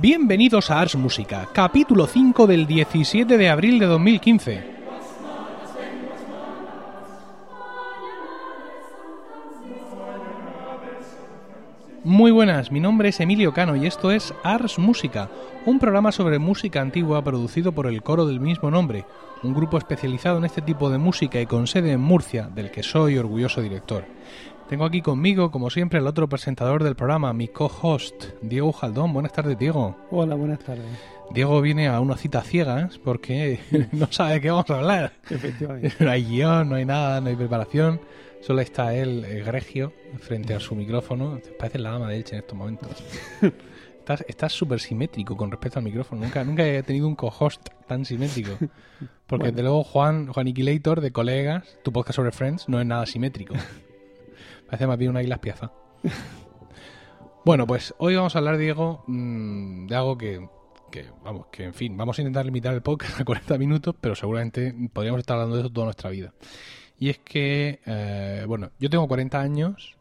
Bienvenidos a Ars Música, capítulo 5 del 17 de abril de 2015. Buenas, mi nombre es Emilio Cano y esto es Ars Música, un programa sobre música antigua producido por el coro del mismo nombre, un grupo especializado en este tipo de música y con sede en Murcia, del que soy orgulloso director. Tengo aquí conmigo, como siempre, el otro presentador del programa, mi co-host, Diego Jaldón. Buenas tardes, Diego. Hola, buenas tardes. Diego viene a una cita ciegas porque no sabe de qué vamos a hablar. Efectivamente. No hay guion, no hay nada, no hay preparación. Solo está él, egregio, frente a su micrófono. Parece la dama de Elche en estos momentos. Estás súper simétrico con respecto al micrófono. Nunca, nunca he tenido un co-host tan simétrico. Porque Bueno. desde luego Juan, Juan Iquilator, de colegas, tu podcast sobre Friends, no es nada simétrico. Parece más bien una isla piaza. Bueno, pues hoy vamos a hablar, Diego, mm, de algo que, que, vamos, que en fin, vamos a intentar limitar el podcast a 40 minutos, pero seguramente podríamos estar hablando de eso toda nuestra vida. Y es que, eh, bueno, yo tengo 40 años.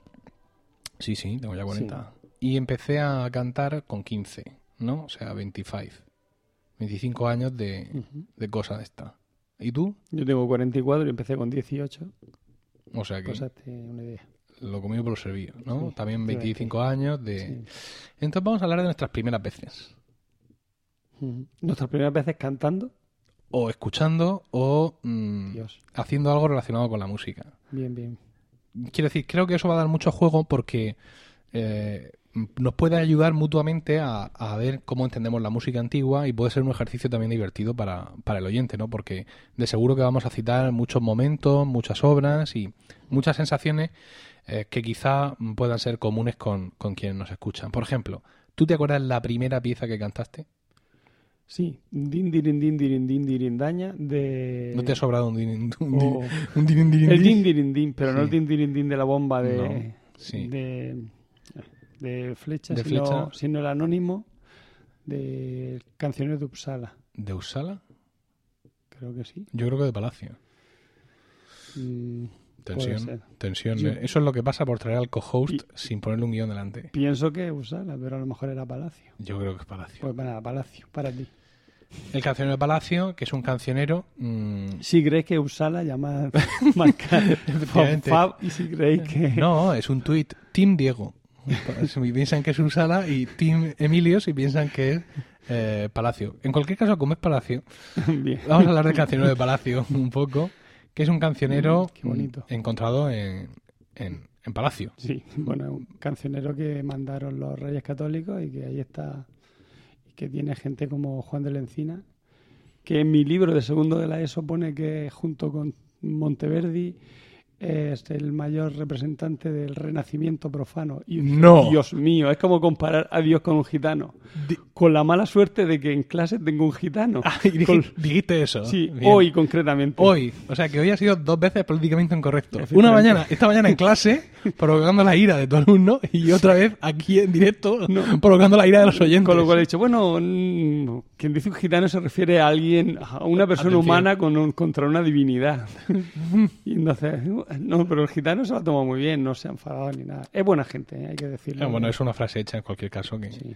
Sí, sí, tengo ya 40. Y empecé a cantar con 15, ¿no? O sea, 25. 25 años de, de cosa de esta. ¿Y tú? Yo tengo 44 y empecé con 18. O sea que Cosas una idea. lo comido por lo servido, ¿no? Sí, También efectivamente. 25 años de... Sí. Entonces vamos a hablar de nuestras primeras veces. Nuestras primeras veces cantando. O escuchando o mm, haciendo algo relacionado con la música. Bien, bien. Quiero decir, creo que eso va a dar mucho juego porque eh, nos puede ayudar mutuamente a, a ver cómo entendemos la música antigua y puede ser un ejercicio también divertido para, para el oyente, ¿no? Porque de seguro que vamos a citar muchos momentos, muchas obras y muchas sensaciones eh, que quizá puedan ser comunes con, con quienes nos escuchan. Por ejemplo, ¿tú te acuerdas la primera pieza que cantaste? Sí. Din, dirin, din, dirin, din, dirindaña de... ¿No te ha sobrado un din, un din- un din- din- El din? din, dirin, din, pero no el din, dirin, din de la bomba de... No, sí. De, de flecha, De sino, flecha. sino el anónimo de Canciones de Uppsala. ¿De Uppsala? Creo que sí. Yo creo que de Palacio. Mm, Tensión, tensión. Yo- Eso es lo que pasa por traer al co-host sin ponerle un guion delante. Pienso que Uppsala, pero a lo mejor era Palacio. Yo creo que es Palacio. Pues para Palacio, para ti. El cancionero de Palacio, que es un cancionero. mm, Si creéis que Uppsala llama marca. Fab y si creéis que... no, es un tuit. Team Diego. Si piensan que es Usala y Team Emilio si piensan que es eh, Palacio. En cualquier caso, como es Palacio, Bien. vamos a hablar del cancionero de Palacio un poco, que es un cancionero Mm, bonito. encontrado en, en, en Palacio. Sí, bueno, es un cancionero que mandaron los Reyes Católicos y que ahí está, y que tiene gente como Juan de la Encina, que en mi libro de segundo de la ESO pone que junto con Monteverdi es el mayor representante del renacimiento profano. Y No. Dios mío, es como comparar a Dios con un gitano. Di- Con la mala suerte de que en clase tengo un gitano. Ah, y Con- dijiste eso. Sí, Bien. hoy concretamente. Hoy, o sea que hoy ha sido dos veces políticamente incorrecto. Una mañana, esta mañana en clase, provocando la ira de tu alumno, y otra vez aquí en directo, provocando la ira de los oyentes. Con lo cual he dicho, bueno, quien dice un gitano se refiere a alguien, a una persona Atención. humana con un- contra una divinidad. y entonces, no, pero el gitano se lo ha tomado muy bien, no se ha enfadado ni nada. Es buena gente, ¿eh? hay que decirlo. Ah, bueno, es una frase hecha en cualquier caso. que Sí.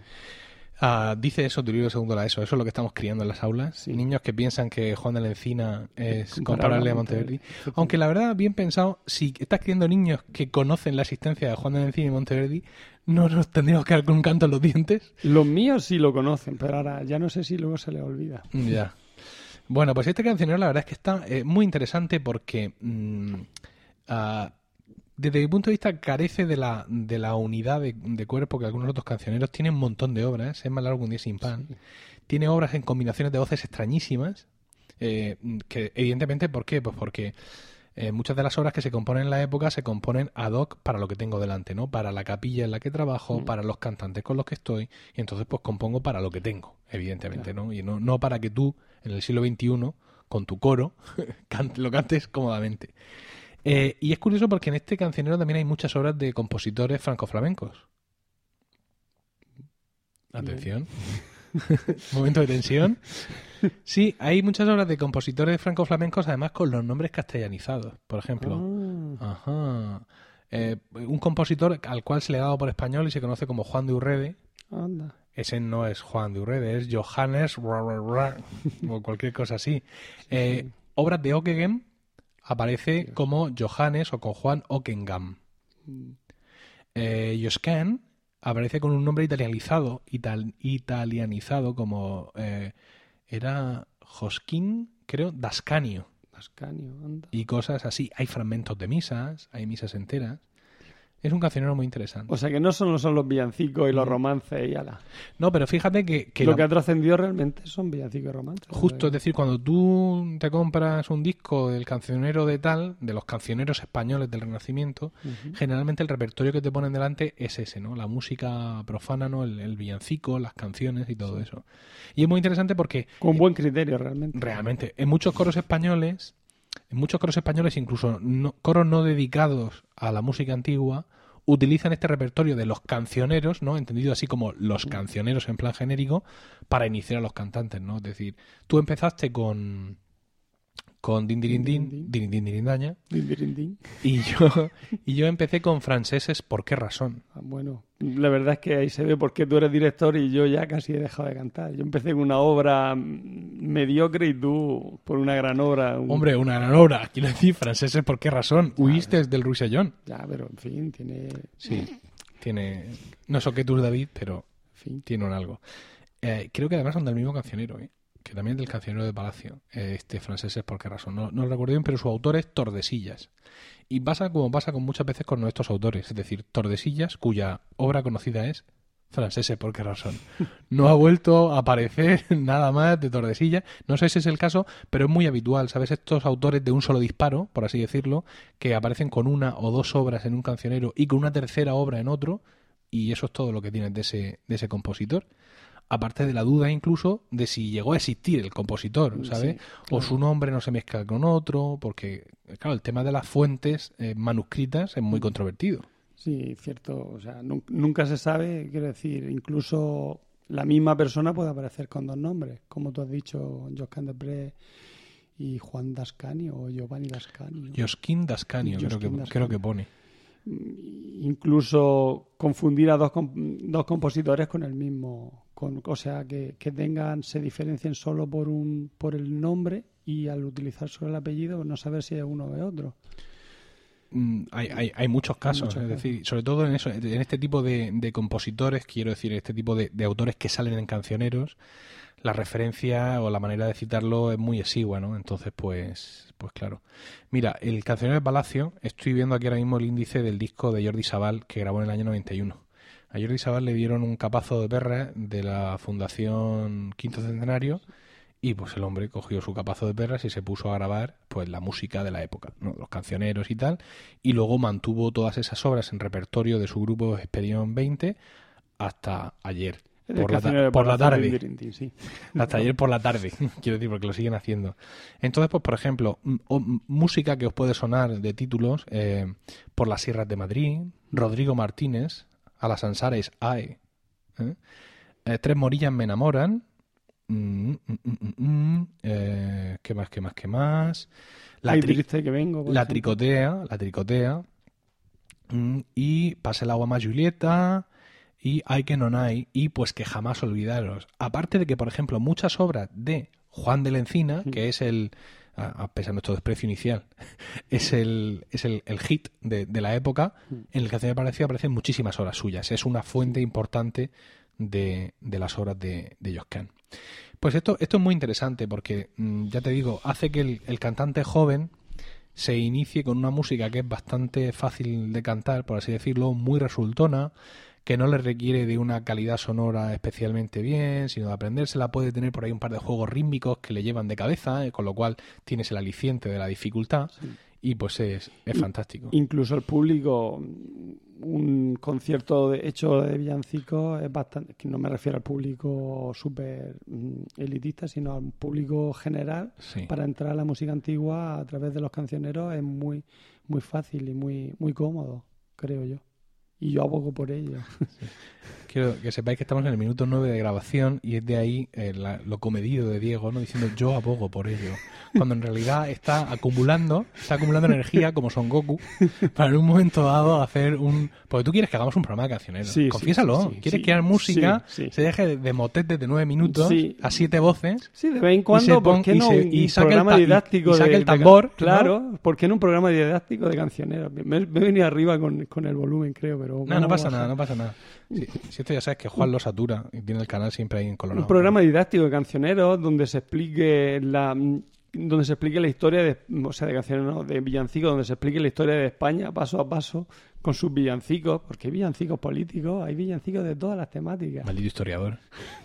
Ah, Dice eso tu libro segundo la ESO. Eso es lo que estamos criando en las aulas. Sí. Niños que piensan que Juan de la Encina es Comparable a. Monteverdi. Aunque la verdad, bien pensado, si estás criando niños que conocen la existencia de Juan de la Encina y Monteverdi, no nos tendríamos que dar con un canto en los dientes. Los míos sí lo conocen, pero ahora ya no sé si luego se les olvida. Ya. Bueno, pues este cancionero la verdad es que está eh, muy interesante porque mm, ah, desde mi punto de vista carece de la, de la unidad de, de cuerpo que algunos otros cancioneros. Tiene un montón de obras, es más largo que un día sin pan. Tiene obras en combinaciones de voces extrañísimas. eh, que evidentemente, ¿por qué? Pues porque eh, muchas de las obras que se componen en la época se componen ad hoc para lo que tengo delante, ¿no? Para la capilla en la que trabajo, Mm. para los cantantes con los que estoy, y entonces pues compongo para lo que tengo, evidentemente, ¿no? Y no, no para que tú, en el siglo XXI, con tu coro, lo cantes cómodamente. Eh, y es curioso porque en este cancionero también hay muchas obras de compositores franco-flamencos. Atención. Momento de tensión. Sí, hay muchas obras de compositores franco-flamencos, además con los nombres castellanizados. Por ejemplo, Ah, Ajá. Eh, un compositor al cual se le ha dado por español y se conoce como Juan de Urrede. Anda. Ese no es Juan de Urrede, es Johannes ra, ra, ra, o cualquier cosa así. Eh, obras de Ockeghem aparece como Johannes o con Juan Ockengam. Mm. Eh, aparece con un nombre italianizado, ital- italianizado como eh, era Josquin, creo, Dascanio Ascanio, anda. y cosas así. Hay fragmentos de misas, hay misas enteras. Es un cancionero muy interesante. O sea que no solo son los villancicos y los romances y ala. No, pero fíjate que, que Lo la- que ha trascendido realmente son villancicos y romances. Justo, es decir, cuando tú te compras un disco del cancionero de tal, de los cancioneros españoles del Renacimiento, generalmente el repertorio que te ponen delante es ese, ¿no? La música profana, ¿no? El, el villancico, las canciones y todo eso. Y es muy interesante porque Con buen criterio realmente. realmente en muchos coros españoles, muchos coros españoles, incluso coros no dedicados a la música antigua, utilizan este repertorio de los cancioneros, ¿no? Entendido así como los cancioneros en plan genérico, para iniciar a los cantantes, ¿no? Es decir, tú empezaste con con Din Din, Din, Din Din Din, din. y yo y yo empecé con franceses, ¿por qué razón? Ah, Bueno, la verdad es que ahí se ve por qué tú eres director y yo ya casi he dejado de cantar. Yo empecé con una obra mediocre y tú por una gran obra. un- Hombre, una gran obra, quiero decir, franceses, ¿por qué razón? Huiste del Ruissellón. Ya, pero en fin, tiene... En Sí, tiene no sé qué tú David, pero fin. tiene un algo. Eh, creo que además son del mismo cancionero, ¿eh? Que también del cancionero de Palacio. Eh, este francés es por qué razón. No, no lo recuerdo bien, pero su autor es Tordesillas. Y pasa como pasa con muchas veces con nuestros autores, es decir, Tordesillas, cuya obra conocida es franceses por qué razón. No ha vuelto a aparecer nada más de Tordesillas. No sé si es el caso, pero es muy habitual, ¿sabes? Estos autores de un solo disparo, por así decirlo, que aparecen con una o dos obras en un cancionero y con una tercera obra en otro, y eso es todo lo que tienes de ese, de ese compositor. Aparte de la duda incluso de si llegó a existir el compositor, ¿sabes? Sí, O su nombre no se mezcla con otro, porque, claro, el tema de las fuentes eh, manuscritas es muy Mm. controvertido. Sí, cierto. O sea, nun- nunca se sabe, quiero decir, incluso la misma persona puede aparecer con dos nombres, como tú has dicho, Josquin Desprez y Juan Dascanio o Giovanni Dascanio. Josquin Dascanio, creo que, creo que pone. incluso confundir a dos, dos compositores con el mismo, con, o sea, que, que tengan, se diferencien solo por un, por el nombre y al utilizar solo el apellido no saber si es uno o es otro. Mm, Hay, hay, hay muchos casos, muchos es casos. decir, sobre todo en eso, en este tipo de, de compositores, quiero decir, este tipo de, de autores que salen en cancioneros, la referencia o la manera de citarlo es muy exigua, ¿no? Entonces, pues, pues claro. Mira, el cancionero de Palacio, estoy viendo aquí ahora mismo el índice del disco de Jordi Sabal que grabó en el año 91. A Jordi Sabal le dieron un capazo de perra de la Fundación Quinto Centenario y pues el hombre cogió su capazo de perras y se puso a grabar pues la música de la época, ¿no? los cancioneros y tal, y luego mantuvo todas esas obras en repertorio de su grupo Expedión 20 hasta ayer. Por la, por tarde. sí. Hasta ayer por la tarde, quiero decir, porque lo siguen haciendo. Entonces, pues, por ejemplo, música que os puede sonar de títulos, eh, Por las Sierras de Madrid, Rodrigo Martínez, A las Ansares AE, ¿eh? Eh, Tres Morillas me enamoran, mm, mm, mm, eh, ¿qué más, qué más, qué más? La, Ay, tri- triste que vengo. la tricotea, la tricotea, y Pase el agua más Julieta, y Hay que no hay, y pues que jamás olvidaros. Aparte de que, por ejemplo, muchas obras de Juan de la Encina, que es el, a pesar de nuestro desprecio inicial, es el, es el, el hit de, de la época, en el que Palacio aparecen muchísimas obras suyas. Es una fuente importante de, de las obras de, de Josquin. Pues esto, esto es muy interesante porque, mm, ya te digo, hace que el, el cantante joven se inicie con una música que es bastante fácil de cantar, por así decirlo, muy resultona, que no le requiere de una calidad sonora especialmente bien, sino de aprendérsela. Puede tener por ahí un par de juegos rítmicos que le llevan de cabeza, eh, con lo cual tienes el aliciente de la dificultad y pues es, es fantástico. Incluso el público, un concierto de, hecho de villancicos es bastante, que no me refiero al público súper mm, elitista, sino al público general. Sí. Para entrar a la música antigua a través de los cancioneros es muy, muy fácil y muy, muy cómodo, creo yo. Y yo abogo por ello. Quiero que sepáis que estamos en el minuto 9 de grabación y es de ahí eh, la- lo comedido de Diego, ¿no? Diciendo yo abogo por ello. Cuando en realidad está acumulando, está acumulando energía como Son Goku para en un momento dado hacer un... Porque tú quieres que hagamos un programa de cancioneros. Sí, sí, Confiésalo. sí, sí, quieres sí. crear música, Sí, sí. se deje de, motetes de 9 minutos Sí. a 7 voces. Sí, de vez en cuando, ¿por qué y no se- un y programa y- didáctico y saca de, el de- tambor, ¿no? Claro, ¿por qué no un programa didáctico de cancioneros? Me, me he venido arriba con, con el volumen, creo, pero... No, no pasa nada, no pasa nada. Si esto ya sabes que Juan lo satura y tiene el canal siempre ahí en Colorado. Un programa didáctico de cancioneros donde se explique la donde se explique la historia de, o sea, de canciones, no, de villancicos, donde se explique la historia de España paso a paso con sus villancicos, porque hay villancicos políticos, hay villancicos de todas las temáticas. Maldito historiador.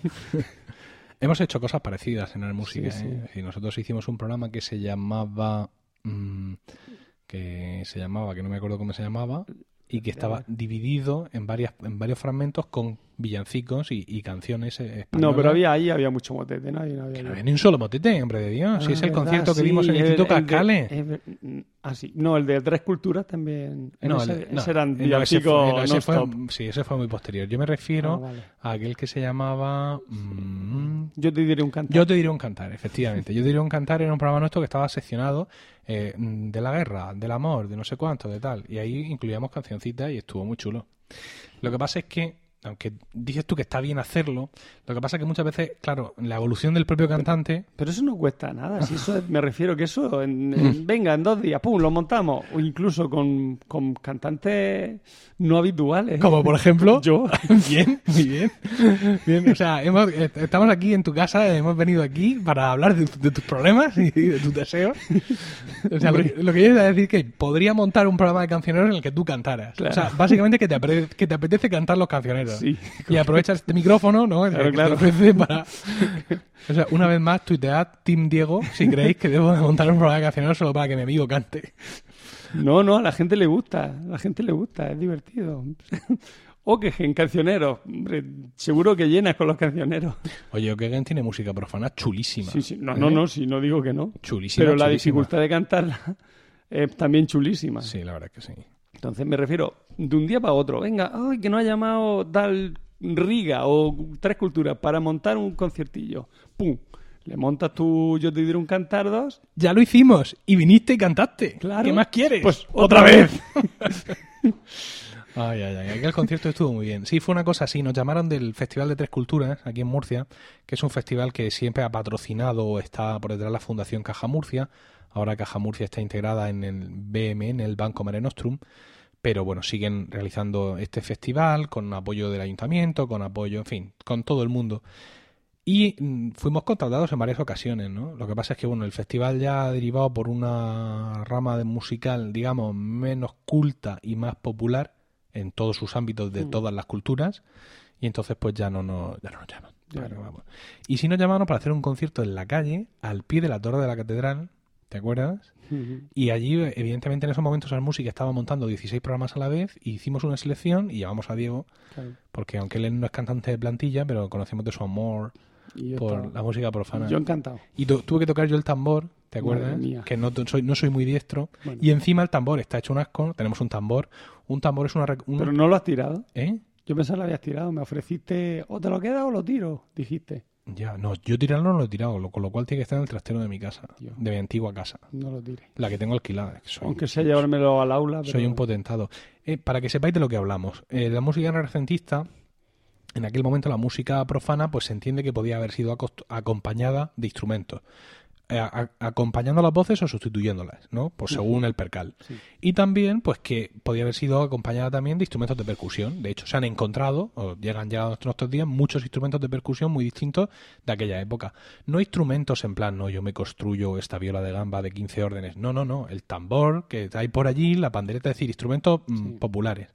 Hemos hecho cosas parecidas en la música. Sí. ¿eh? Nosotros hicimos un programa que se llamaba. mm, que se llamaba, que no me acuerdo cómo se llamaba, y que estaba dividido en, varias, en varios fragmentos con villancicos y, y canciones eh, españolas. No, pero había ahí había mucho motete, ¿no? No había no había ni un solo motete, hombre de Dios. si Ah, es el verdad, concierto que sí, dimos en el Instituto el de- Cascales. es ver- ah, sí. No, el de Tres Culturas también. No, ese, el- no, ese eran eh, no, ese fue- villancicos no, ese fue-. Sí, ese fue muy posterior. Yo me refiero Ah, vale. a aquel que se llamaba... mm, Yo te diré un cantar. Yo te diré un cantar, efectivamente. Yo te diré un cantar era un programa nuestro que estaba seccionado eh, de la guerra, del amor, de no sé cuánto, de tal. Y ahí incluíamos cancioncitas y estuvo muy chulo. Lo que pasa es que, aunque dices tú que está bien hacerlo, lo que pasa es que muchas veces, claro, la evolución del propio cantante... Pero eso no cuesta nada. Si eso es- me refiero que eso, en- en- venga, en dos días, pum, lo montamos. O incluso con, con cantantes no habituales. Como por ejemplo... Yo. Bien, muy bien. Bien, o sea, hemos- estamos aquí en tu casa, hemos venido aquí para hablar de, de tus problemas y de tus deseos. O sea, lo, que- lo que yo iba a decir es que podría montar un programa de cancioneros en el que tú cantaras. Claro. O sea, básicamente que te, apre- que te apetece cantar los cancioneros. Sí. Y aprovechas este micrófono, ¿no? El Claro, que te claro. ofrece para... O sea, una vez más, tuitead Team Diego si creéis que debo de montar un programa de cancioneros solo para que mi amigo cante. No, no, a la gente le gusta. A la gente le gusta, es divertido. o que en cancioneros. Hombre, seguro que llenas con los cancioneros. Oye, Okegen tiene música profana chulísima. Sí, sí. No, ¿Eh? no, no, sí, no digo que no. Chulísima, Pero la chulísima. dificultad de cantarla es también chulísima. Sí, la verdad es que sí. Entonces me refiero de un día para otro. Venga, ay, que no ha llamado tal Riga o Tres Culturas para montar un conciertillo. ¡Pum! Le montas tú, yo te diré un cantar dos. Ya lo hicimos y viniste y cantaste. Claro. ¿Qué más quieres? Pues, otra vez. ay, ay, ay. Aquel concierto estuvo muy bien. Sí, fue una cosa así. Nos llamaron del Festival de Tres Culturas aquí en Murcia, que es un festival que siempre ha patrocinado o está por detrás de la Fundación Caja Murcia. Ahora Caja Murcia está integrada en el BM, en el Banco Mare Nostrum. Pero bueno, siguen realizando este festival con apoyo del ayuntamiento, con apoyo, en fin, con todo el mundo. Y mm, fuimos contratados en varias ocasiones, ¿no? Lo que pasa es que, bueno, el festival ya ha derivado por una rama de musical, digamos, menos culta y más popular en todos sus ámbitos de Mm. todas las culturas. Y entonces, pues ya no nos, ya no nos llaman. Ya. Vamos. Y si nos llamaron para hacer un concierto en la calle, al pie de la torre de la catedral, ¿te acuerdas? Y allí, evidentemente, en esos momentos la música estaba montando 16 programas a la vez, y hicimos una selección y llamamos a Diego, Claro. porque aunque él no es cantante de plantilla, pero conocemos de su amor por estaba- la música profana. Yo encantado. Y tu- tuve que tocar yo el tambor, ¿te acuerdas? Que no, soy, no soy muy diestro. Bueno. Y encima el tambor está hecho un asco. Tenemos un tambor. Un tambor es una... un- Pero no lo has tirado. ¿Eh? Yo pensaba que lo habías tirado. Me ofreciste, o te lo quedas o lo tiro, dijiste. Ya, no, yo tirarlo no lo he tirado, lo- con lo cual tiene que estar en el trastero de mi casa, de mi antigua casa, No lo tires. la que tengo alquilada. que soy, Aunque sea llevármelo al aula. Pero... soy un potentado. Eh, para que sepáis de lo que hablamos, eh, la música renacentista, en aquel momento la música profana, pues se entiende que podía haber sido acompañada de instrumentos. Eh, a- acompañando las voces o sustituyéndolas, ¿no? Pues según el percal. Sí. Y también, pues que podía haber sido acompañada también de instrumentos de percusión. De hecho, se han encontrado, o llegan ya a nuestros días, muchos instrumentos de percusión muy distintos de aquella época. No instrumentos en plan, no, yo me construyo esta viola de gamba de 15 órdenes. No, no, no. El tambor que hay por allí, la pandereta, es decir, instrumentos mm, populares.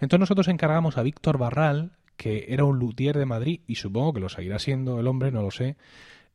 Entonces nosotros encargamos a Víctor Barral, que era un luthier de Madrid, y supongo que lo seguirá siendo el hombre, no lo sé,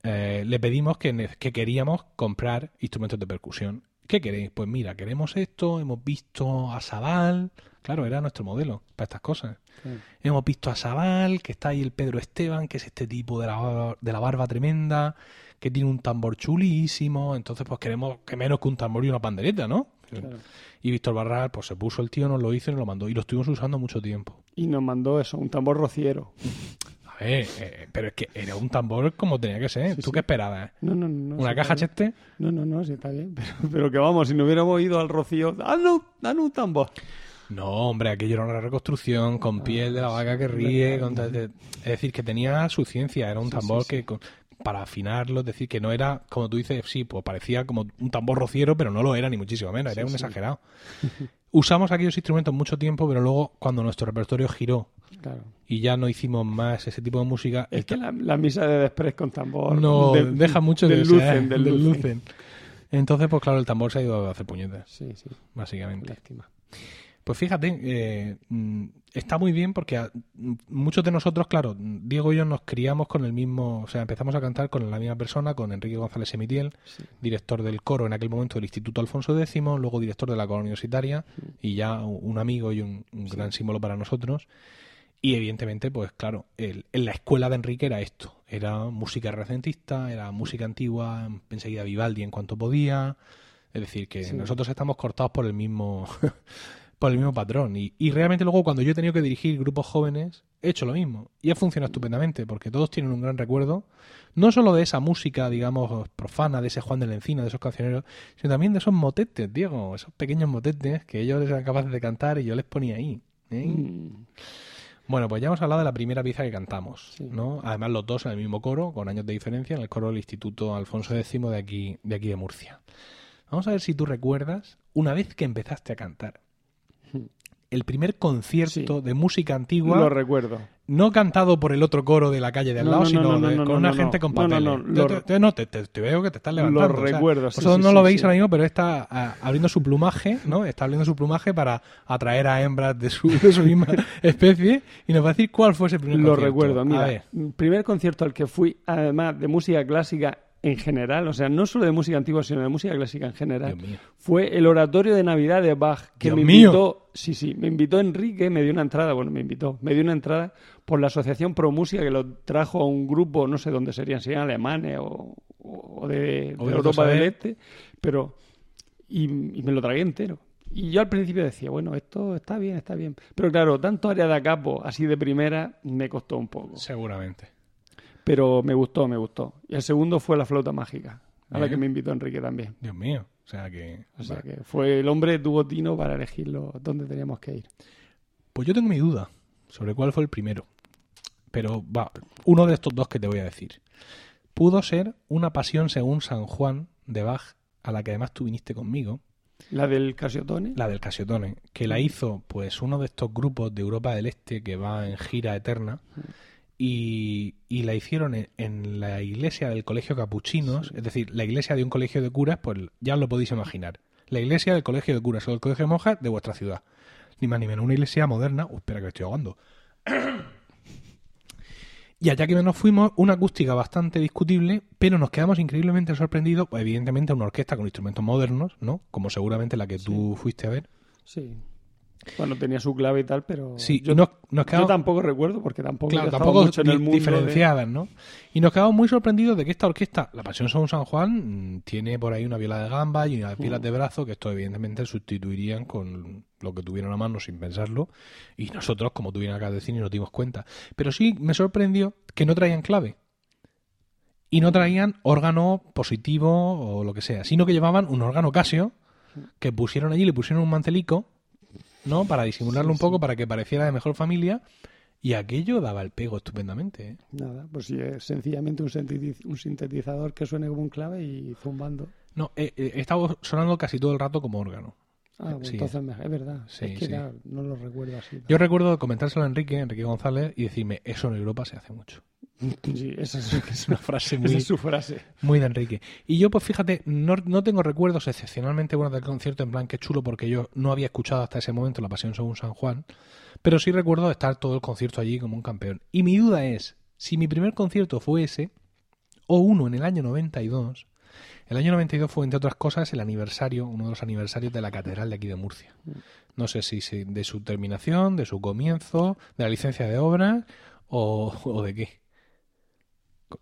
eh, le pedimos que, que queríamos comprar instrumentos de percusión. ¿Qué queréis? Pues mira, queremos esto, hemos visto a Sabal, claro, era nuestro modelo para estas cosas. Sí. Hemos visto a Sabal, que está ahí el Pedro Esteban, que es este tipo de la, barba- de la barba tremenda, que tiene un tambor chulísimo, entonces pues queremos que menos que un tambor y una pandereta, ¿no? Claro. Y Víctor Barral, pues se puso el tío, nos lo hizo y nos lo mandó. Y lo estuvimos usando mucho tiempo. Y nos mandó eso, un tambor rociero. A ver, eh, pero es que era un tambor como tenía que ser. Sí, ¿Tú sí. qué esperabas? No, no, no. ¿Una sí, caja cheste? No, no, no, sí está bien. Pero, pero que vamos, si no hubiéramos ido al rocío, ¡danos, danos un tambor! No, hombre, aquello era una reconstrucción Ah, con piel de la vaca que ríe. con es decir, que tenía su ciencia. Era un tambor que con- para afinarlo, es decir, que no era, como tú dices, sí, pues parecía como un tambor rociero, pero no lo era, ni muchísimo menos. Era un exagerado. Usamos aquellos instrumentos mucho tiempo, pero luego, cuando nuestro repertorio giró Claro. y ya no hicimos más ese tipo de música, Es que la, la misa de Desprez con tambor. no de- deja mucho de deslucen, deslucen. Entonces, pues claro, el tambor se ha ido a hacer puñetas, Sí, sí, básicamente. lástima. Pues fíjate, eh, mm, está muy bien porque a- mm, muchos de nosotros, claro, Diego y yo nos criamos con el mismo, o sea, empezamos a cantar con la misma persona, con Enrique González Semitiel, Sí. director del coro en aquel momento del Instituto Alfonso X, luego director de la Colonia Universitaria y ya un amigo y un, un gran símbolo para nosotros. Y evidentemente, pues claro, el- en la escuela de Enrique era esto, era música renacentista, era música antigua, enseguida Vivaldi en cuanto podía, es decir, que nosotros estamos cortados por el mismo por el mismo patrón. Y, y realmente luego cuando yo he tenido que dirigir grupos jóvenes, he hecho lo mismo. Y ha funcionado estupendamente, porque todos tienen un gran recuerdo, no solo de esa música, digamos, profana, de ese Juan de la Encina, de esos cancioneros, sino también de esos motetes, Diego, esos pequeños motetes que ellos eran capaces de cantar y yo les ponía ahí. ¿eh? Mm, Bueno, pues ya hemos hablado de la primera pieza que cantamos, Sí. ¿no? Además los dos en el mismo coro, con años de diferencia, en el coro del Instituto Alfonso X de aquí, de aquí de Murcia. Vamos a ver si tú recuerdas, una vez que empezaste a cantar, el primer concierto Sí. de música antigua, Lo recuerdo. no cantado por el otro coro de la calle de al No, lado, no, no, sino no, no, de- no, con no, una no, gente con no, no, papeles. no, Te- lo- te, te- no, te, veo que te estás levantando. Lo o sea, recuerdo, sí, vosotros sí, no lo veis ahora mismo, pero está abriendo su plumaje, ¿no? Está abriendo su plumaje para atraer a hembras de su, de su misma especie y nos va a decir cuál fue ese primer Lo concierto. recuerdo, A mira. Primer concierto al que fui, además de música clásica en general, o sea, no solo de música antigua, sino de música clásica en general, fue el oratorio de Navidad de Bach, que Dios me mío. invitó, sí, sí, me invitó Enrique, me dio una entrada, bueno, me invitó, me dio una entrada por la Asociación Pro Música que lo trajo a un grupo, no sé dónde serían, serían alemanes o, o de, Europa del Este, pero y, y me lo tragué entero. Y yo al principio decía, bueno, esto está bien, está bien. Pero claro, tanto área de capo así de primera me costó un poco. Seguramente. Pero me gustó, me gustó. Y el segundo fue la flauta mágica, a la que me invitó Enrique también. Dios mío. O sea que. O sea que fue el hombre tuvo tino para elegirlo dónde teníamos que ir. Pues yo tengo mi duda sobre cuál fue el primero. Pero va, uno de estos dos que te voy a decir. Pudo ser una pasión según San Juan de Bach, a la que además tú viniste conmigo, La del Casiotone. la del Casiotone, que la hizo pues uno de estos grupos de Europa del Este que va en gira eterna y, y la hicieron en, en la iglesia del Colegio Capuchinos, es decir, la iglesia de un colegio de curas, pues ya os lo podéis imaginar. La iglesia del Colegio de Curas o del Colegio de Monjas de vuestra ciudad. Ni más ni menos, una iglesia moderna. Uh, espera que me estoy ahogando. Y allá que nos fuimos, una acústica bastante discutible, pero nos quedamos increíblemente sorprendidos, pues, evidentemente una orquesta con instrumentos modernos, ¿no? Como seguramente la que tú fuiste a ver. Sí. Bueno, tenía su clave y tal, pero Sí, yo, nos, yo tampoco recuerdo porque tampoco, claro, tampoco mucho en el mundo de- diferenciadas, ¿no? Y nos quedamos muy sorprendidos de que esta orquesta, la Pasión Son San Juan, mm, tiene por ahí una viola de gamba y unas Mm. pilas de brazo que esto evidentemente sustituirían con lo que tuvieron a mano sin pensarlo y nosotros, como tuvieron acá de decir, nos dimos cuenta. Pero sí me sorprendió que no traían clave y no traían órgano positivo o lo que sea, sino que llevaban un órgano Casio que pusieron allí, le pusieron un mantelico, ¿no? Para disimularlo un poco, para que pareciera de mejor familia. Y aquello daba el pego estupendamente. ¿eh? Nada, pues sí, es sencillamente un, sintetiz- un sintetizador que suene como un clave y zumbando. No, eh, eh, he estado sonando casi todo el rato como órgano. Ah, pues Sí. entonces me- es verdad. Sí, es que sí. no lo recuerdo así. Yo recuerdo comentárselo a Enrique, Enrique González, y decirme, eso en Europa se hace mucho. Sí, esa es, Es una frase esa muy, es su frase. muy de Enrique. Y yo, pues fíjate, no, no tengo recuerdos excepcionalmente buenos del concierto, en plan que chulo, porque yo no había escuchado hasta ese momento La Pasión según San Juan, pero sí recuerdo estar todo el concierto allí como un campeón. Y mi duda es, si mi primer concierto fue ese, o uno en el año 92, el año 92 fue, entre otras cosas, el aniversario, uno de los aniversarios de la Catedral de aquí de Murcia. No sé si de su terminación, de su comienzo, de la licencia de obra o, o de qué,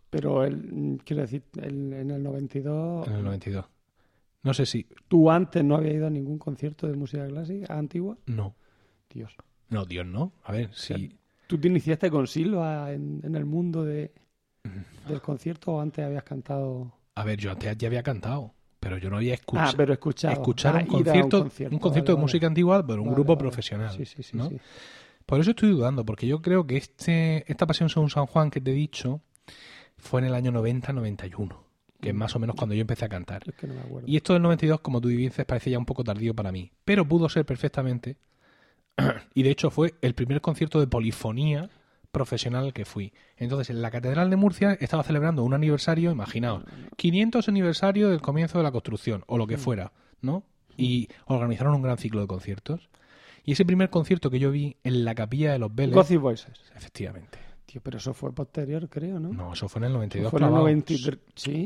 Pero el, quiero decir, el- en el 92. en el 92. No sé si... ¿Tú antes no habías ido a ningún concierto de música clásica antigua? No. Dios. No, Dios, no. A ver, si... ¿Tú te iniciaste con Silva en, en el mundo de, del concierto o antes habías cantado? A ver, yo antes ya había cantado, pero yo no había escuchado. Ah, pero escuchado. Escuchar Ah, un, concierto, un concierto. Vale, de música vale. antigua, pero un Vale, grupo profesional. Sí, sí, sí, ¿no? sí. Por eso estoy dudando, porque yo creo que este esta Pasión según San Juan que te he dicho fue en el año 90-91, que es más o menos cuando yo empecé a cantar. Es que no me acuerdo. Y esto del 92, como tú dices, parece ya un poco tardío para mí. Pero pudo ser perfectamente. y de hecho fue el primer concierto de polifonía profesional que fui. Entonces, en la Catedral de Murcia estaba celebrando un aniversario, imaginaos, 500 aniversario del comienzo de la construcción, o lo que fuera, ¿no? Y organizaron un gran ciclo de conciertos. Y ese primer concierto que yo vi en la capilla de los Vélez, Gothic Voices. efectivamente. Tío, pero eso fue posterior, creo, ¿no? No, eso fue en el 92. fue en el clavado. 93. ¿Sí?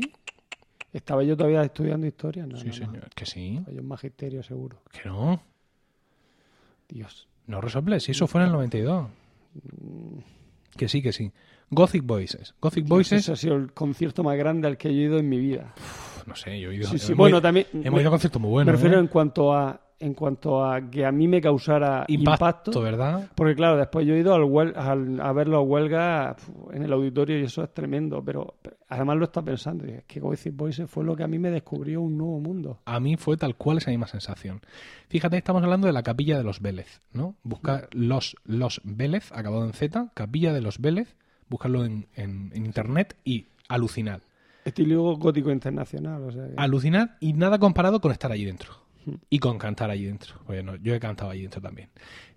¿Estaba yo todavía estudiando historia? No, Sí, no, no. señor, que sí. Estaba yo en magisterio, seguro. Que no. Dios. No resople, si eso fue en el 92. Que sí, que sí. Gothic Voices. Gothic Voices, Ese ha sido el concierto más grande al que he ido en mi vida. no sé, yo he ido, Sí, sí, hemos bueno, también. hemos ido a conciertos muy buenos. me refiero ¿eh? en cuanto a en cuanto a que a mí me causara impacto, impacto, ¿verdad? porque claro, después yo he ido al, a ver los huelgas en el auditorio y eso es tremendo, pero pero además lo está pensando, y es que Gothic Voices fue lo que a mí me descubrió un nuevo mundo. A mí fue tal cual esa misma sensación. Fíjate, estamos hablando de la capilla de los Vélez, ¿no? Buscar los, los Vélez, acabado en Z, capilla de los Vélez, buscarlo en, en- en internet y alucinar. Estilo gótico internacional, o sea, que- y nada comparado con estar allí dentro. Y con cantar allí dentro. Bueno, yo he cantado allí dentro también.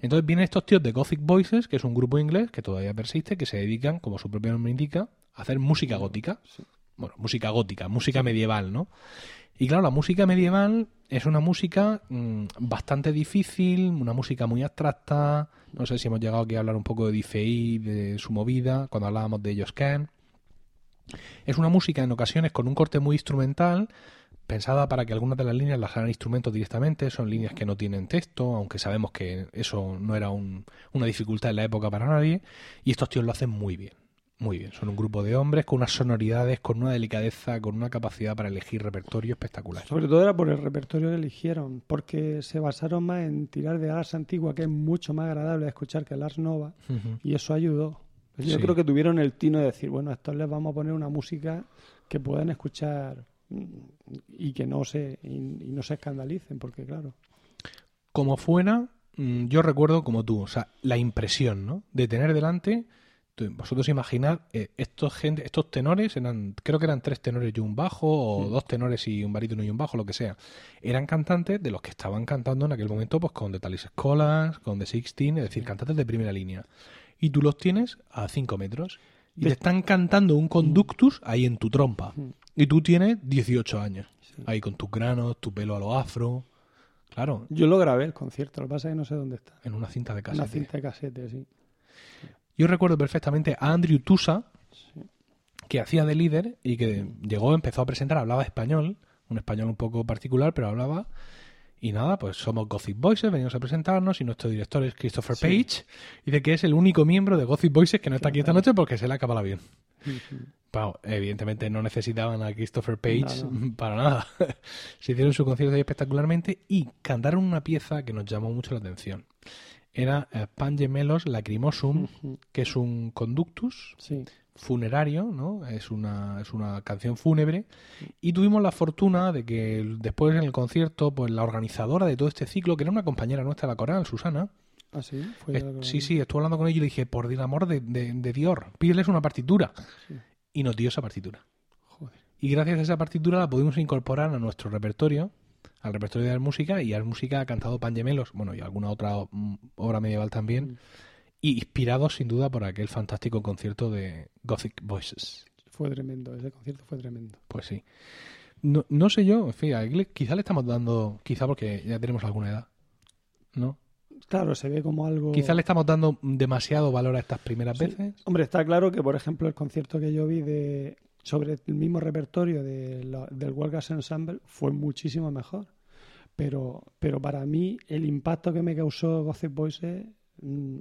Entonces vienen estos tíos de Gothic Voices, que es un grupo inglés que todavía persiste, que se dedican, como su propio nombre indica, a hacer música gótica. Bueno, música gótica, música medieval, ¿no? Y claro, la música medieval es una música mm, bastante difícil, una música muy abstracta. No sé si hemos llegado aquí a hablar un poco de DFI, de su movida, cuando hablábamos de ellos Can. Es una música en ocasiones con un corte muy instrumental, pensada para que algunas de las líneas las hagan instrumentos directamente. Son líneas que no tienen texto, aunque sabemos que eso no era un- una dificultad en la época para nadie. Y estos tíos lo hacen muy bien. Muy bien. Son un grupo de hombres con unas sonoridades, con una delicadeza, con una capacidad para elegir repertorio espectacular. Sobre todo era por el repertorio que eligieron, porque se basaron más en tirar de Ars antigua, que es mucho más agradable de escuchar que el Ars nova, y eso ayudó. Yo Sí. creo que tuvieron el tino de decir, bueno, a estos les vamos a poner una música que puedan escuchar mm, y que no se y, y no se escandalicen, porque claro, como fuera, mm, yo recuerdo como tú, o sea, la impresión, ¿no? De tener delante, vosotros imaginad, eh, estos gente, estos tenores eran, creo que eran tres tenores y un bajo, o dos tenores y un barítono y un bajo, lo que sea. Eran cantantes de los que estaban cantando en aquel momento, pues con The Talis Scholars, con The Sixteen, es decir, cantantes de primera línea. Y tú los tienes a cinco metros. Y te están cantando un conductus ahí en tu trompa. Y tú tienes 18 años. Ahí con tus granos, tu pelo a lo afro. Claro, yo lo grabé el concierto, lo que pasa es que no sé dónde está. en una cinta de Una casete. cinta de casete, sí. Yo recuerdo perfectamente a Andrew Tusa, que hacía de líder y que llegó, empezó a presentar, hablaba español, un español un poco particular, pero hablaba. Y nada, pues somos Gothic Voices, venimos a presentarnos y nuestro director es Christopher Sí. Page y de que es el único miembro de Gothic Voices que no está aquí esta noche porque se le acaba el avión. Bueno, evidentemente no necesitaban a Christopher Page para nada. Se hicieron su concierto ahí espectacularmente y cantaron una pieza que nos llamó mucho la atención. Era eh, Pan Gemelos Lacrimosum, que es un conductus Sí. funerario, ¿no? Es una, es una canción fúnebre. Y tuvimos la fortuna de que después en el concierto, pues la organizadora de todo este ciclo, que era una compañera nuestra de la coral, Susana, Ah, sí. Fue sí, sí, estuve hablando con ella y le dije, por el amor de, de, de Dios, pídeles una partitura. Y nos dio esa partitura. Joder. Y gracias a esa partitura la pudimos incorporar a nuestro repertorio, al repertorio de la música, y a música ha cantado Pan Gemelos, bueno, y alguna otra mm, obra medieval también, y inspirados sin duda por aquel fantástico concierto de Gothic Voices. Fue tremendo, ese concierto fue tremendo. Pues sí. No, no sé yo, en fin, aquí le- quizá le estamos dando, quizá porque ya tenemos alguna edad, ¿no? Claro, se ve como algo... Quizá le estamos dando demasiado valor a estas primeras Sí. veces. Hombre, está claro que, por ejemplo, el concierto que yo vi de sobre el mismo repertorio de la- del World Ensemble fue muchísimo mejor. Pero, pero para mí el impacto que me causó Gothic Voices mm,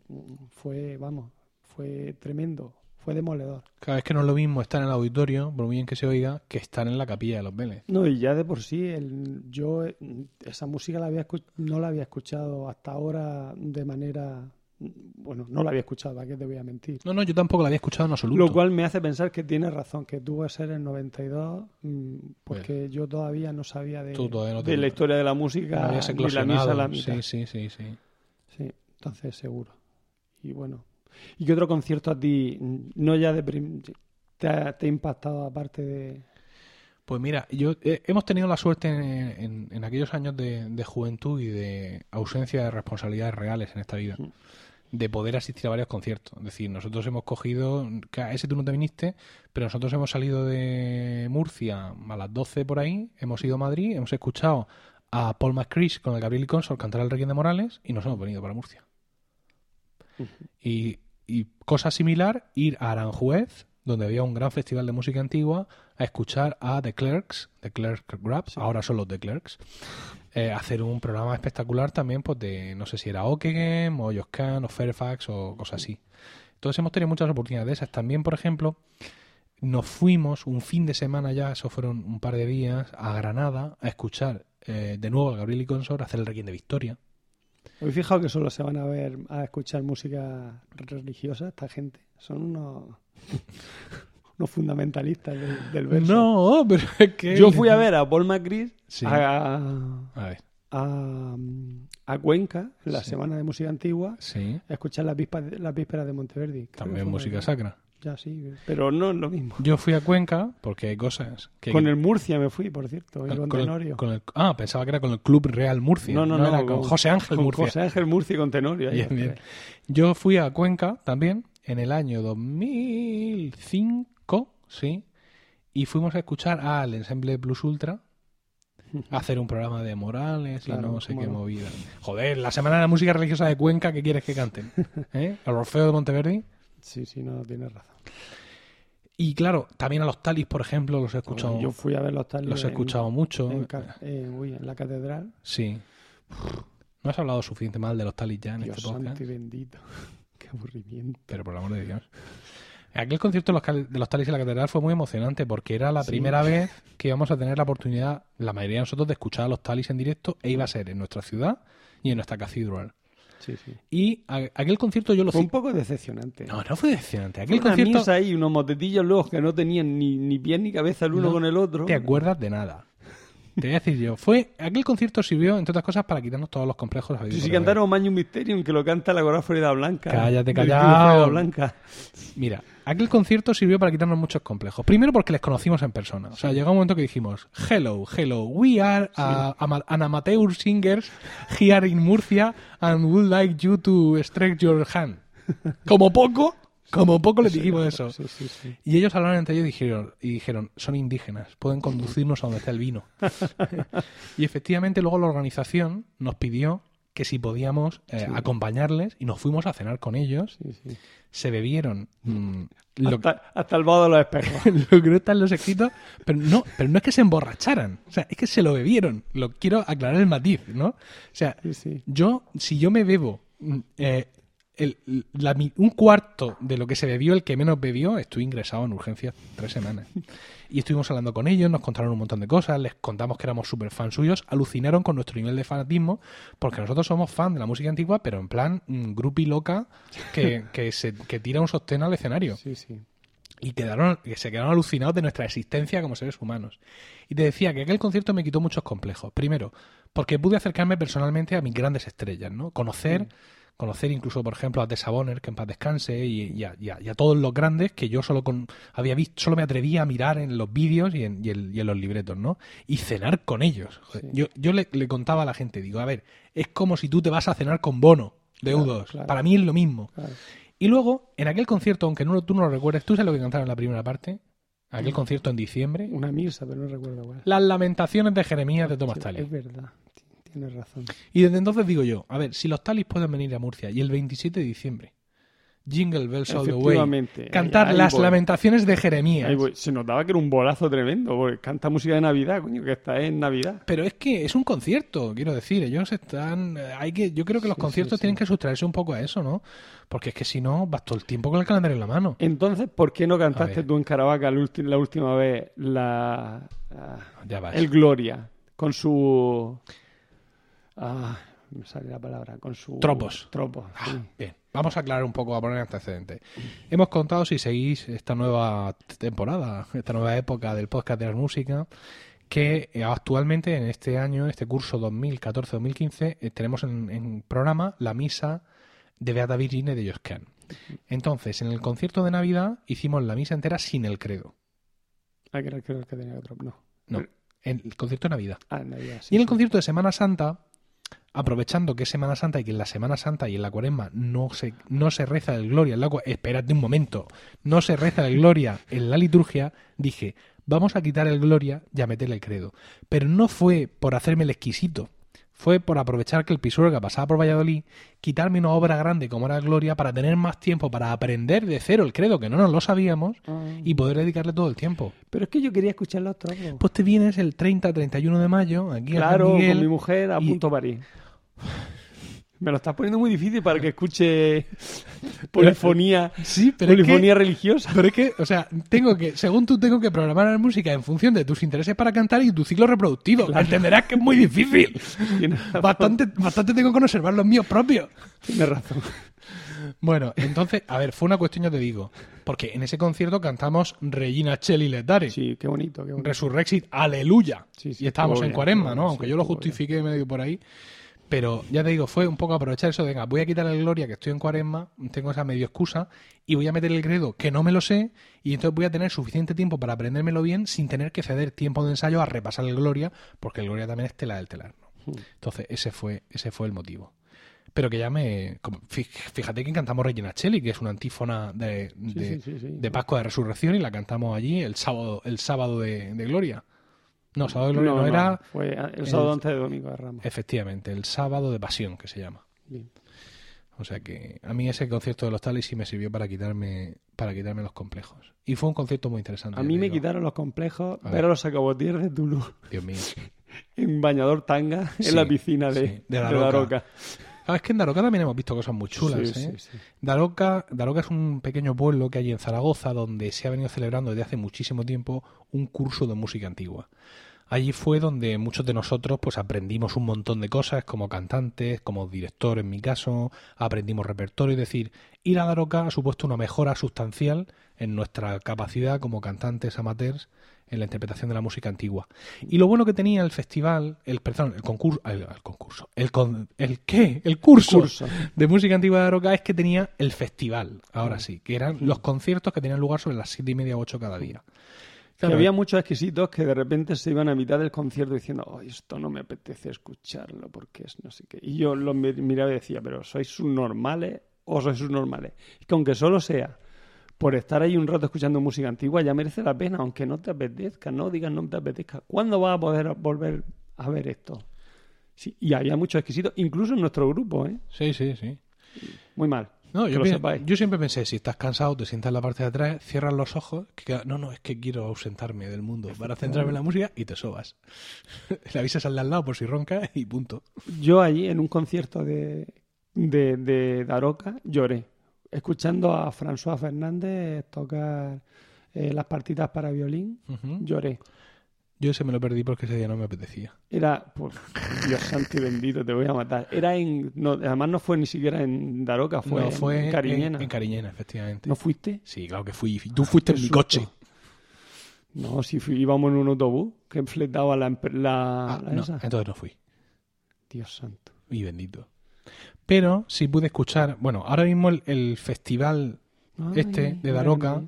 fue, vamos, fue tremendo. fue demoledor. Cada vez que no es lo mismo estar en el auditorio, por muy bien que se oiga, que estar en la capilla de los Vélez. No, y ya de por sí, el, yo eh, esa música la había no la había escuchado hasta ahora de manera... Bueno, no la había escuchado, ¿a qué te voy a mentir? No, no, yo tampoco la había escuchado en absoluto. Lo cual me hace pensar que tienes razón, que tuvo que ser en 92, mm, porque yo todavía no sabía de, no la historia de la No música, ni la misa la mitad. Sí, sí, sí, sí. Sí, entonces seguro. Y bueno. ¿Y qué otro concierto a ti, mm, no ya de te, ha, te ha impactado aparte de... Pues mira, yo eh, hemos tenido la suerte en, en- en aquellos años de, de juventud y de ausencia de responsabilidades reales en esta vida, Mm. De poder asistir a varios conciertos. Es decir, nosotros hemos cogido, ese tú no te viniste, pero nosotros hemos salido de Murcia a las 12 por ahí, hemos ido a Madrid, hemos escuchado a Paul McCreesh con el Gabriel y Consort cantar el Requiem de Morales y nos hemos venido para Murcia. Y, y cosa similar, ir a Aranjuez, donde había un gran festival de música antigua, a escuchar a The Clerks, The Clerks Grabs, ahora son los The Clerks, eh, hacer un programa espectacular también, pues de, no sé si era Ockeghem, o Joscan, o Fairfax, o cosas así. Entonces hemos tenido muchas oportunidades de esas. También, por ejemplo, nos fuimos un fin de semana ya, eso fueron un par de días, a Granada, a escuchar eh, de nuevo al Gabriel y Consort, a hacer el Requiem de Victoria. ¿Habéis fijado que solo se van a ver a escuchar música religiosa esta gente? Son unos, unos fundamentalistas del, del verso. No, pero es que... Yo fui a ver a Paul McCreery Sí. a, A ver, a, a Cuenca, en la Sí. Semana de Música Antigua, sí, a escuchar las vísperas, las vísperas de Monteverdi. También música sacra. Ya sí, pero no es lo mismo. Yo fui a Cuenca porque hay cosas que... Con el Murcia me fui, por cierto, y con- con con el- Tenorio. con el- ah, pensaba que era con el Club Real Murcia. No, no, no, era con, con- José Ángel con Murcia. José Ángel Murcia y con Tenorio. Bien, bien. Yo fui a Cuenca también en el año 2005, sí, y fuimos a escuchar al Ensemble Plus Ultra a hacer un programa de Morales Claro, y no sé qué movida. Joder, la Semana de la Música Religiosa de Cuenca, ¿qué quieres que canten? ¿Eh? ¿El Orfeo de Monteverdi? Sí, sí, no, tienes razón. Y claro, también a los Talis, por ejemplo, los he escuchado, Yo fui a ver los tales los he escuchado mucho. en, en- uy, en la catedral. Sí. No has hablado suficiente mal de los Talis ya en Dios este podcast. santo y bendito. Qué aburrimiento. Pero por el amor de Dios. Aquel concierto de los, los Talis en la Catedral fue muy emocionante porque era la Sí. primera vez que íbamos a tener la oportunidad, la mayoría de nosotros, de escuchar a los Talis en directo e iba a ser en nuestra ciudad y en nuestra catedral. Sí, sí. Y a- aquel concierto yo lo Fue un poco decepcionante. No, no fue decepcionante. Fue Aquel una concierto. misa ahí, unos motetillos luego que no tenían ni, ni pie ni cabeza el uno No con el otro. te acuerdas de nada. Te voy a decir yo. Fue, aquel concierto sirvió, entre otras cosas, para quitarnos todos los complejos. Sí, sí cantaron Magnum Mysterium, que lo canta la Coral Florida Blanca. Cállate. Florida Blanca. Mira, aquel concierto sirvió para quitarnos muchos complejos. Primero porque les conocimos en persona. O sea, llegó un momento que dijimos, hello, hello, we are a- ama- an amateur singers here in Murcia and would like you to stretch your hand. Como poco, como poco les dijimos eso. Y ellos hablaron entre ellos y dijeron, y dijeron, son indígenas, pueden conducirnos a donde está el vino. y efectivamente luego la organización nos pidió que si podíamos eh, Sí. acompañarles y nos fuimos a cenar con ellos. sí, sí. Se bebieron mm, lo, Hasta, hasta el vado de los espejos. lo que no está en los escritos, pero no, pero no es que se emborracharan, o sea, es que se lo bebieron. Lo quiero aclarar el matiz, ¿no? O sea, yo, si yo me bebo mm, eh, el- la un cuarto de lo que se bebió el que menos bebió, estoy ingresado en urgencias tres semanas. Y estuvimos hablando con ellos, nos contaron un montón de cosas, les contamos que éramos súper fans suyos, alucinaron con nuestro nivel de fanatismo, porque nosotros somos fan de la música antigua, pero en plan mm, groupie loca que, que, se, que tira un sostén al escenario Sí, sí. y quedaron, que se quedaron alucinados de nuestra existencia como seres humanos. Y te decía que aquel concierto me quitó muchos complejos. Primero, porque pude acercarme personalmente a mis grandes estrellas, ¿no? Conocer, conocer incluso, por ejemplo, a Tessa Bonner, que en paz descanse, y, y a, y a- y a todos los grandes que yo solo con, había visto, solo me atrevía a mirar en los vídeos y en, y en- los libretos, ¿no? Y cenar con ellos. Sí. Yo, yo le, le contaba a la gente, digo, a ver, es como si tú te vas a cenar con Bono, de Claro, U2. claro. Para mí es lo mismo. Claro. Y luego, en aquel concierto, aunque no, tú no lo recuerdes, ¿tú sabes lo que cantaron en la primera parte? Aquel concierto en diciembre. Una misa, pero no recuerdo cuál. Las lamentaciones de Jeremías de Thomas Sí, Tallis. Es verdad. Ti- Tienes razón. Y desde entonces digo yo, a ver, si los Talis pueden venir a Murcia y el 27 de diciembre Jingle Bells All the Way. Cantar Ahí las voy. lamentaciones de Jeremías. Se notaba que era un bolazo tremendo, porque canta música de Navidad, coño, que está en Navidad. Pero es que es un concierto, quiero decir, ellos están, eh, hay que, yo creo que los Sí, conciertos sí, sí. tienen que sustraerse un poco a eso, ¿no? Porque es que si no, vas todo el tiempo con el calendario en la mano. Entonces, ¿por qué no cantaste tú en Caravaca la, última vez la, la- Ya vas. el Gloria con su ah, me sale la palabra, con su Tropos. Tropos. sí. Bien, vamos a aclarar un poco, a poner antecedentes. Hemos contado, si seguís esta nueva temporada, esta nueva época del podcast de la música, que actualmente en este año, en este curso 2014-2015, eh, tenemos en, en programa la misa de Beata Virginia de Josquin. Entonces, en el concierto de Navidad hicimos la misa entera sin el credo. Ah, que era creo que tenía otro. No. No, en el concierto de Navidad. Ah, en Navidad, sí, Y en el sí. concierto de Semana Santa, aprovechando que es Semana Santa y que en la Semana Santa y en la Cuaresma no se, no se reza el Gloria, en la, espérate un momento, no se reza el Gloria en la liturgia, dije, vamos a quitar el Gloria y a meterle el credo. Pero no fue por hacerme el exquisito, fue por aprovechar que el Pisuerga pasaba por Valladolid, quitarme una obra grande como era Gloria para tener más tiempo para aprender de cero el credo, que no nos lo sabíamos, Ah. y poder dedicarle todo el tiempo. Pero es que yo quería escuchar los tropos. Pues te vienes el 30-31 de mayo aquí a San claro, Miguel, con mi mujer a y- punto París. Me lo estás poniendo muy difícil para que escuche polifonía, Sí, pero es que- polifonía religiosa. Pero es que, o sea, tengo que, según tú, tengo que programar la música en función de tus intereses para cantar y tu ciclo reproductivo. Entenderás que es muy difícil. Bastante, bastante tengo que conservar los míos propios. Tienes razón. Bueno, entonces, a ver, fue una cuestión, ya te digo. Porque en ese concierto cantamos Regina Cheli Letare, Sí, qué bonito, qué bonito. Resurrexit, Aleluya. Sí, sí, y estábamos en cuaresma, ¿no? Aunque sí, yo lo justifiqué medio por ahí. Pero ya te digo, fue un poco aprovechar eso de, venga, voy a quitar el gloria que estoy en cuaresma, tengo esa medio excusa, y voy a meter el credo que no me lo sé, y entonces voy a tener suficiente tiempo para aprendérmelo bien sin tener que ceder tiempo de ensayo a repasar el gloria, porque el gloria también es tela del telar. ¿no? Hmm. Entonces, ese fue, ese fue el motivo. Pero que ya me. como- Fíjate que cantamos Regina Cheli, que es una antífona de, de, sí, sí, sí. de Pascua de Resurrección, y la cantamos allí el sábado, el sábado de, de Gloria. No, sábado de Gloria no, era. Fue el sábado el- antes de Domingo de Ramos. Efectivamente, el sábado de Pasión, que se llama. Bien. O sea que a mí ese concierto de los Talis sí me sirvió para quitarme, para quitarme los complejos. Y fue un concierto muy interesante. A mí me digo. quitaron los complejos a los sacabotieres de Toulouse Dios mío. en bañador tanga en la piscina de, sí, de de Daroca. Daroca. Ah, es que en Daroca también hemos visto cosas muy chulas. Sí, ¿eh? sí, sí. Daroca, Daroca es un pequeño pueblo que hay en Zaragoza donde se ha venido celebrando desde hace muchísimo tiempo un curso de música antigua. Allí fue donde muchos de nosotros pues aprendimos un montón de cosas como cantantes, como director en mi caso, aprendimos repertorio, es decir, ir a Daroca ha supuesto una mejora sustancial en nuestra capacidad como cantantes amateurs en la interpretación de la música antigua. Y lo bueno que tenía el festival, el perdón, el concurso, el, el concurso, el, con- el qué, el curso, Curso. de música antigua de Daroca es que tenía el festival, ahora Mm. sí, que eran los conciertos que tenían lugar sobre las siete y media o ocho cada día. Claro, había muchos exquisitos que de repente se iban a mitad del concierto diciendo, "Ay, esto no me apetece escucharlo porque es no sé qué. Y yo lo mi- miraba y decía, pero ¿sois subnormales o sois subnormales? Es que aunque solo sea por estar ahí un rato escuchando música antigua, ya merece la pena, aunque no te apetezca, no digas no te apetezca. ¿Cuándo vas a poder volver a ver esto? Sí, y había muchos exquisitos, incluso en nuestro grupo, ¿eh? Sí, sí, sí. Muy mal. No, yo, lo pi- sepáis. yo siempre pensé, si estás cansado, te sientas en la parte de atrás, cierras los ojos, que no, no, es que quiero ausentarme del mundo para centrarme en la música y te sobas. Le avisas al de al lado por si ronca y punto. Yo allí, en un concierto de, de, de Daroca, lloré, escuchando a François Fernández tocar eh, las partitas para violín, lloré. Yo ese me lo perdí porque ese día no me apetecía. Era, pues, Dios santo y bendito, te voy a matar. Era en, no, además no fue ni siquiera en Daroca, fue, no, en Cariñena. En, en Cariñena, efectivamente. ¿No fuiste? Sí, claro que fui. Tú fuiste Qué en mi susto. coche. No, si fui- íbamos en un autobús que fletaba la, la, Ah, la no, esa. entonces no fui. Dios santo. Y bendito. Pero sí pude escuchar, bueno, ahora mismo el, el festival Este, de Daroca,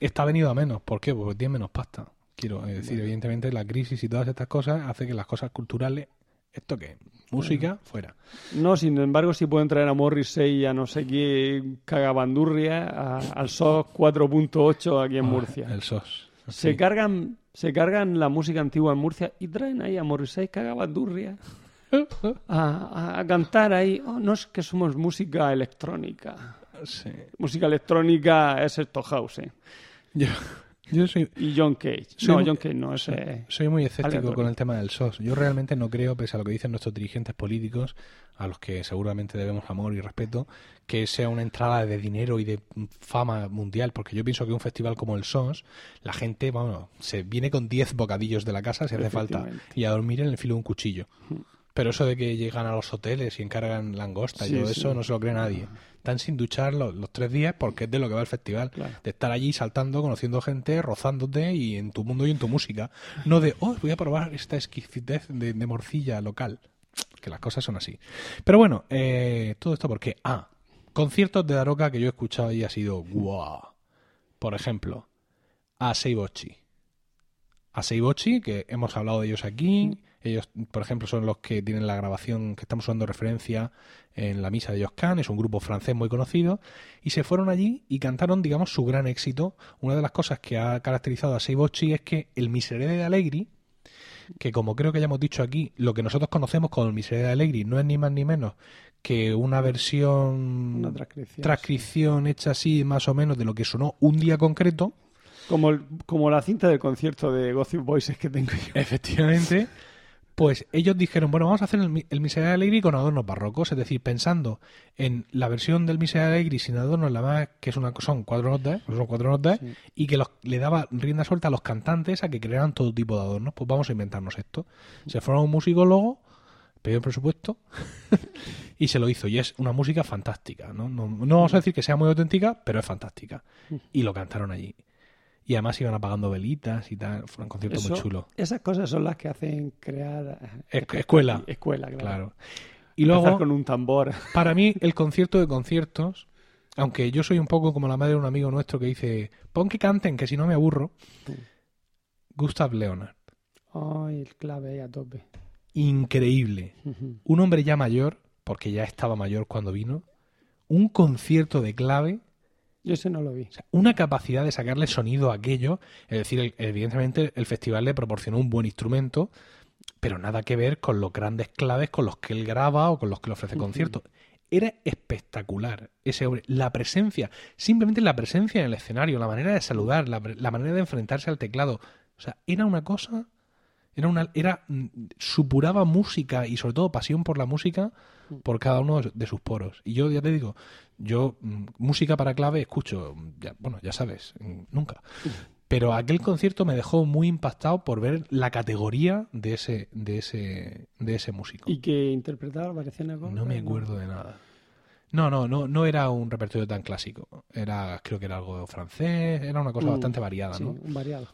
está venido a menos. ¿Por qué? Porque tiene menos pasta. Quiero decir, evidentemente la crisis y todas estas cosas hace que las cosas culturales, ¿esto qué? Música, fuera. No, sin embargo, sí pueden traer a Morrissey y a no sé qué cagabandurria a- al SOS 4.8 aquí en Ah, Murcia. El SOS. Se Sí. cargan se cargan la música antigua en Murcia y traen ahí a Morrissey cagabandurria a, cantar ahí. Oh, no es que somos música electrónica. Sí. música electrónica es esto house. ¿eh? Yo, yo soy, Y John Cage. Soy no, muy- John Cage no, ese soy muy escéptico aleatorio. con el tema del SOS. Yo realmente no creo, pese a lo que dicen nuestros dirigentes políticos, a los que seguramente debemos amor y respeto, que sea una entrada de dinero y de fama mundial, porque yo pienso que un festival como el SOS, la gente, bueno, se viene con 10 bocadillos de la casa si hace falta y a dormir en el filo de un cuchillo. Pero eso de que llegan a los hoteles y encargan langosta y Sí, todo sí. eso no se lo cree nadie. Están sin duchar los, los tres días porque es de lo que va el festival. Claro. De estar allí saltando, conociendo gente, rozándote y en tu mundo y en tu música. No de, oh, voy a probar esta exquisitez de, de morcilla local. Que las cosas son así. Pero bueno, eh, todo esto porque, ah, conciertos de Daroca que yo he escuchado y ha sido guau. Por ejemplo, a Seibochi. A Seibochi, que hemos hablado de ellos aquí. Ellos, por ejemplo, son los que tienen la grabación que estamos usando de referencia en la misa de Joscan. Es un grupo francés muy conocido. Y se fueron allí y cantaron, digamos, su gran éxito. Una de las cosas que ha caracterizado a Seibochi es que el Miserere de Allegri, que como creo que ya hemos dicho aquí, lo que nosotros conocemos como el Miserere de Allegri no es ni más ni menos que una versión una transcripción. transcripción hecha así más o menos de lo que sonó un día concreto. Como, el- como la cinta del concierto de Gossip Voices que tengo yo. Efectivamente. Pues ellos dijeron, bueno, vamos a hacer el, el Miserere de Allegri con adornos barrocos, es decir, pensando en la versión del Miserere de Allegri sin adornos, la más que es una son cuatro notas, son cuatro notas, Sí. y que los- le daba rienda suelta a los cantantes a que crearan todo tipo de adornos. Pues vamos a inventarnos esto. Se fueron un musicólogo, pidió el presupuesto y se lo hizo. Y es una música fantástica. ¿no? No, no vamos a decir que sea muy auténtica, pero es fantástica. Y lo cantaron allí. Y además iban apagando velitas y tal. Fue un concierto muy chulo. Esas cosas son las que hacen crear... eh, Es- escuela. Escuela, claro. Claro. Y Empezar luego, con un tambor. para mí, el concierto de conciertos, aunque yo soy un poco como la madre de un amigo nuestro que dice, pon que canten, que si no me aburro, Gustav Leonard. Ay, el clave ahí a tope. Increíble. Un hombre ya mayor, porque ya estaba mayor cuando vino, un concierto de clave, Yo ese no lo vi. o sea, una capacidad de sacarle sonido a aquello. Es decir, el- evidentemente el festival le proporcionó un buen instrumento, pero nada que ver con los grandes claves con los que él graba o con los que le ofrece conciertos. Era espectacular ese hombre. La presencia, simplemente la presencia en el escenario, la manera de saludar, la, la manera de enfrentarse al teclado. O sea, era una cosa. Era una. Era. mm, supuraba música y sobre todo pasión por la música por cada uno de- sus poros. Y yo ya te digo, yo mm, música para clave escucho, mm, ya, bueno, ya sabes, mm, nunca. Pero aquel concierto me dejó muy impactado por ver la categoría de ese, de ese, de ese músico. ¿Y que interpretaba gordas? No me acuerdo de nada. No, no, no, no era un repertorio tan clásico. Era, creo que era algo francés, era una cosa Mm, bastante variada, Sí, ¿no? variado.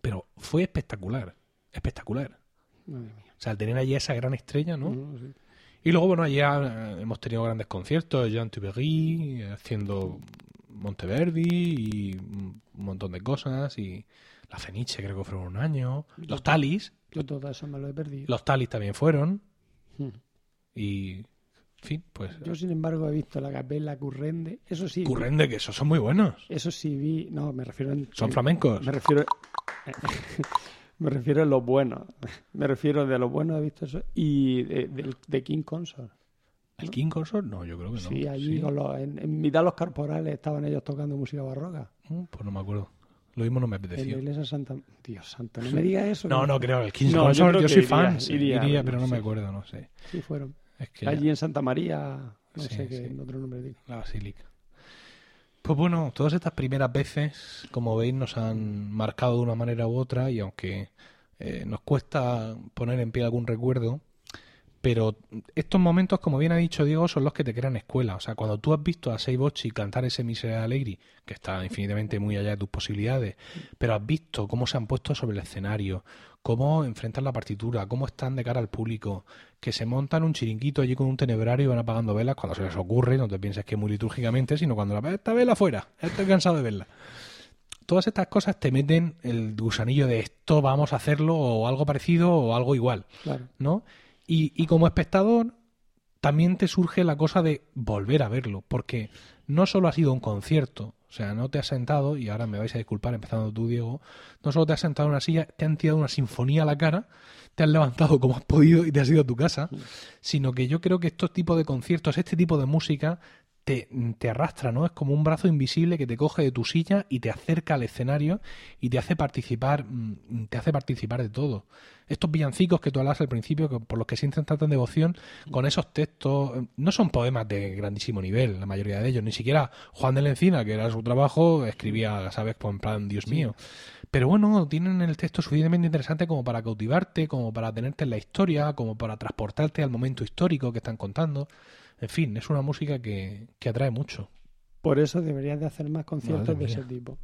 Pero fue espectacular, espectacular. Madre mía. O sea, al tener allí esa gran estrella, ¿no? Sí. Y luego, bueno, allá eh, hemos tenido grandes conciertos, Jean Tuberry eh, haciendo Monteverdi y un montón de cosas, y la Feniche creo que fueron un año, los Talis, Yo todo eso me lo he perdido. los Talis también fueron, Ujú. y, en fin, pues, Yo, sin embargo, he visto la capella Currende. Eso sí. Currende, que esos son muy buenos, Eso sí vi. No, me refiero en. son flamencos. Me refiero. me refiero a los buenos. Me refiero de los buenos he visto eso. Y de, de King Consort. ¿El King Consort? No, yo creo que no. Sí, allí Sí. con los- en, en mitad de los corporales estaban ellos tocando música barroca. Mm, Pues no me acuerdo. Lo mismo no me En la apeteció. iglesia Santa. Dios santo, no me digas eso. No, no creo, el King No, Consort, yo, soy iría, fan, sí, iría, iría, pero no me acuerdo, no sé. Sí, fueron. Es que Allí en Santa María. No Sí, sé qué otro nombre digo. La basílica. Pues bueno, todas estas primeras veces, como veis, nos han marcado de una manera u otra y aunque eh, nos cuesta poner en pie algún recuerdo, pero estos momentos, como bien ha dicho Diego, son los que te crean escuela. O sea, cuando tú has visto a Seibochi cantar ese Miserere Allegri, que está infinitamente muy allá de tus posibilidades, pero has visto cómo se han puesto sobre el escenario, cómo enfrentan la partitura, cómo están de cara al público, que se montan un chiringuito allí con un tenebrario y van apagando velas cuando se les ocurre, no te pienses que muy litúrgicamente, sino cuando la esta vela fuera, estoy cansado de verla. Todas estas cosas te meten el gusanillo de esto vamos a hacerlo o algo parecido o algo igual. Claro. ¿no? Y, y como espectador también te surge la cosa de volver a verlo, porque no solo ha sido un concierto, o sea, no te has sentado, y ahora me vais a disculpar empezando tú, Diego, no solo te has sentado en una silla, te han tirado una sinfonía a la cara, te has levantado como has podido y te has ido a tu casa, sino que yo creo que estos tipos de conciertos, este tipo de música, te, te, arrastra, ¿no? Es como un brazo invisible que te coge de tu silla y te acerca al escenario y te hace participar, mm, te hace participar de todo. Estos villancicos que tú hablas al principio, por los que sienten tanta devoción, con esos textos, eh, no son poemas de grandísimo nivel, la mayoría de ellos, ni siquiera Juan de la Encina, que era su trabajo, escribía, ¿sabes? En plan, Dios mío. Pero bueno, tienen el texto suficientemente interesante como para cautivarte, como para tenerte en la historia, como para transportarte al momento histórico que están contando. En fin, es una música que, que atrae mucho. Por eso deberías de hacer más conciertos de ese tipo.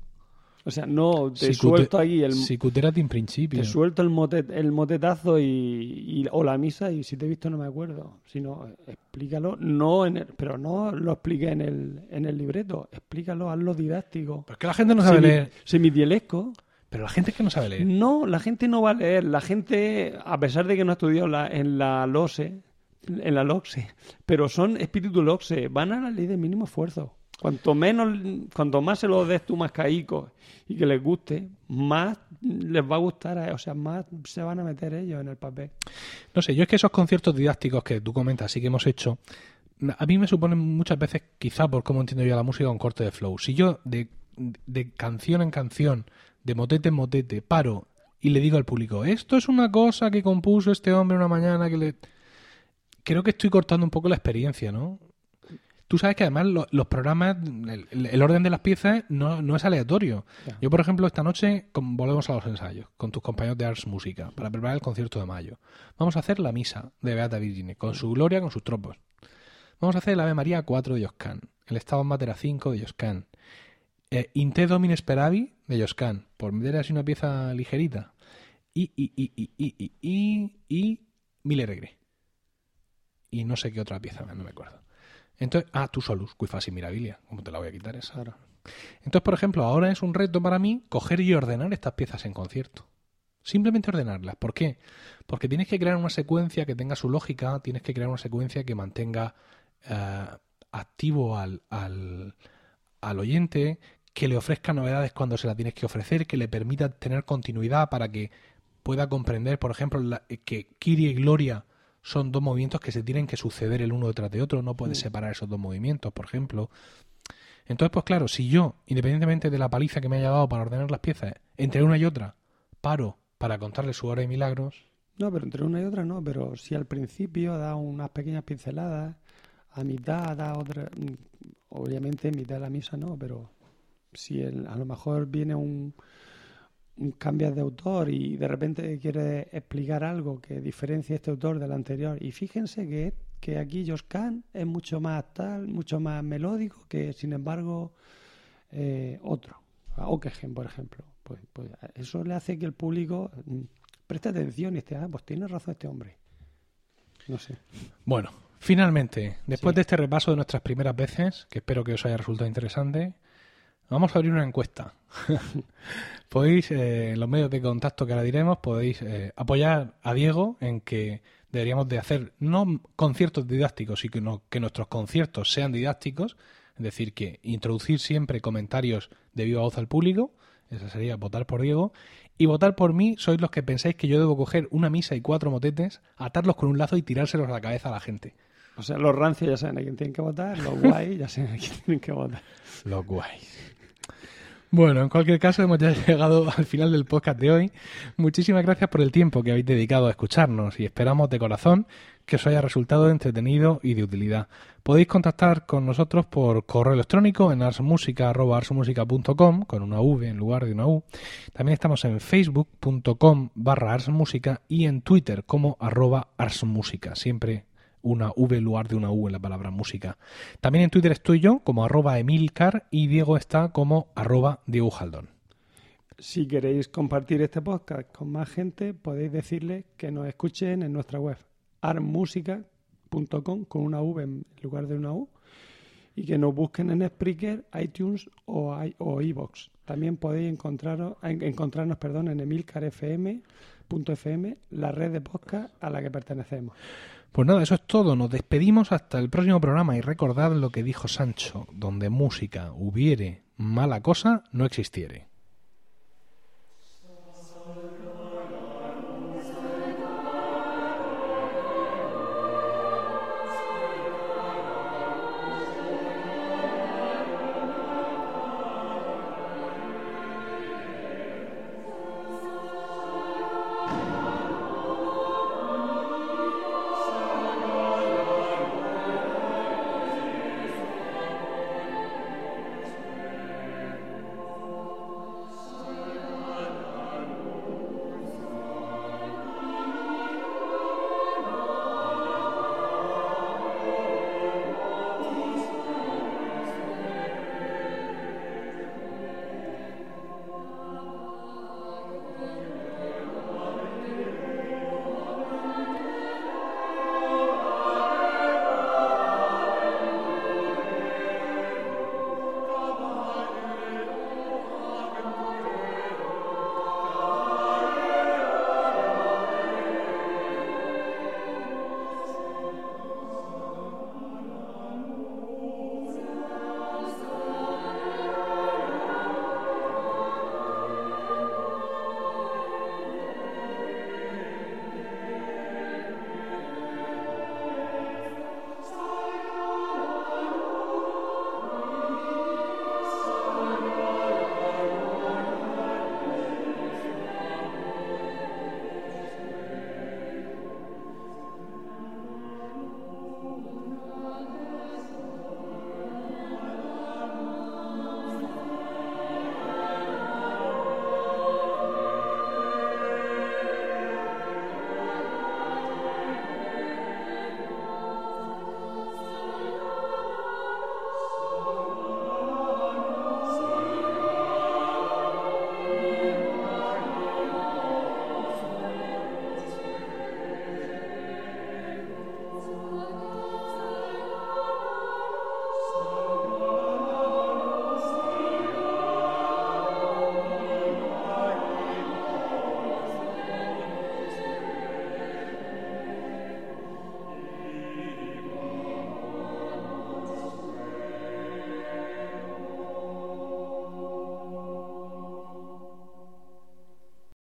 O sea, no te suelto aquí el en principio. Te suelto el motet, el motetazo y, o la misa y si te he visto no me acuerdo. Sino explícalo, no en el, pero no lo explique en el, en el libreto, explícalo, hazlo didáctico. Porque la gente no sabe leer. Semidielesco. Pero la gente es que no sabe leer. No, la gente no va a leer. La gente, a pesar de que no ha estudiado la, en la LOSE, en la LOXE, pero son espíritu LOXE, van a la ley de mínimo esfuerzo. Cuanto menos, cuanto más se lo des tú más caicos y que les guste, más les va a gustar, o sea, más se van a meter ellos en el papel. No sé, yo es que esos conciertos didácticos que tú comentas y que hemos hecho, a mí me suponen muchas veces, quizá por cómo entiendo yo la música, un corte de flow. Si yo de canción en canción, de motete en motete, paro y le digo al público, esto es una cosa que compuso este hombre una mañana que le creo que estoy cortando un poco la experiencia, ¿no? Tú sabes que además los programas, el, orden de las piezas no, es aleatorio. Yo, por ejemplo, esta noche volvemos a los ensayos con tus compañeros de Arts Música para preparar el concierto de mayo. Vamos a hacer la misa de Beata Virgine, con su gloria, con sus tropos. Vamos a hacer el Ave María 4 de Joscan, el Estado Matera 5 de Joscan, eh, Inte Domine Speravi de Joscan, por meter así una pieza ligerita. Y, y, y, y, y, y, y, Mille Regre y no sé qué otra pieza, no me acuerdo. Entonces, ah, tu solus, qui mirabilia, ¿cómo te la voy a quitar esa? Entonces, por ejemplo, ahora es un reto para mí coger y ordenar estas piezas en concierto. Simplemente ordenarlas. ¿Por qué? Porque tienes que crear una secuencia que tenga su lógica, tienes que crear una secuencia que mantenga eh, activo al, al, al oyente, que le ofrezca novedades cuando se la tienes que ofrecer, que le permita tener continuidad para que pueda comprender, por ejemplo, que Kiri y Gloria son dos movimientos que se tienen que suceder el uno detrás de otro, no puedes mm. separar esos dos movimientos, por ejemplo. Entonces, pues claro, si yo, independientemente de la paliza que me haya dado para ordenar las piezas, entre una y otra, paro para contarle su hora de milagros. No, pero entre una y otra no, pero si al principio da unas pequeñas pinceladas, a mitad da otra, mm, obviamente en mitad de la misa no, pero si a lo mejor viene un, cambias de autor y de repente quieres explicar algo que diferencia este autor del anterior. Y fíjense que, que aquí Josh Kahn es mucho más tal, mucho más melódico que, sin embargo, eh, otro. Okegen, por ejemplo. Pues, pues, eso le hace que el público mm, preste atención y esté, ah, pues tiene razón este hombre. No sé. Bueno, finalmente, después de este repaso de nuestras primeras veces, que espero que os haya resultado interesante, Vamos a abrir una encuesta. podéis, eh, en los medios de contacto que ahora diremos, podéis eh, apoyar a Diego en que deberíamos de hacer no conciertos didácticos, sino que nuestros conciertos sean didácticos, es decir, que introducir siempre comentarios de viva voz al público, esa sería votar por Diego, y votar por mí sois los que pensáis que yo debo coger una misa y cuatro motetes, atarlos con un lazo y tirárselos a la cabeza a la gente. O sea, los rancios ya saben a quién tienen que votar, los guays ya saben a quién tienen que votar. Los guays. Bueno, en cualquier caso hemos ya llegado al final del podcast de hoy. Muchísimas gracias por el tiempo que habéis dedicado a escucharnos y esperamos de corazón que os haya resultado entretenido y de utilidad. Podéis contactar con nosotros por correo electrónico en arsmusica.com con una V en lugar de una U. También estamos en facebook.com barra arsmusica y en Twitter como arroba arsmusica, siempre una V en lugar de una U en la palabra música. También en Twitter estoy yo como arroba Emilcar y Diego está como arroba Diego Jaldón. Si queréis compartir este podcast con más gente, podéis decirle que nos escuchen en nuestra web artmusica.com con una V en lugar de una U y que nos busquen en Spreaker, iTunes o, o iVoox. También podéis encontraros, encontrarnos perdón, en emilcarfm.fm, la red de podcast a la que pertenecemos. Pues nada, eso es todo. Nos despedimos hasta el próximo programa y recordad lo que dijo Sancho, donde música hubiere, mala cosa no existiere.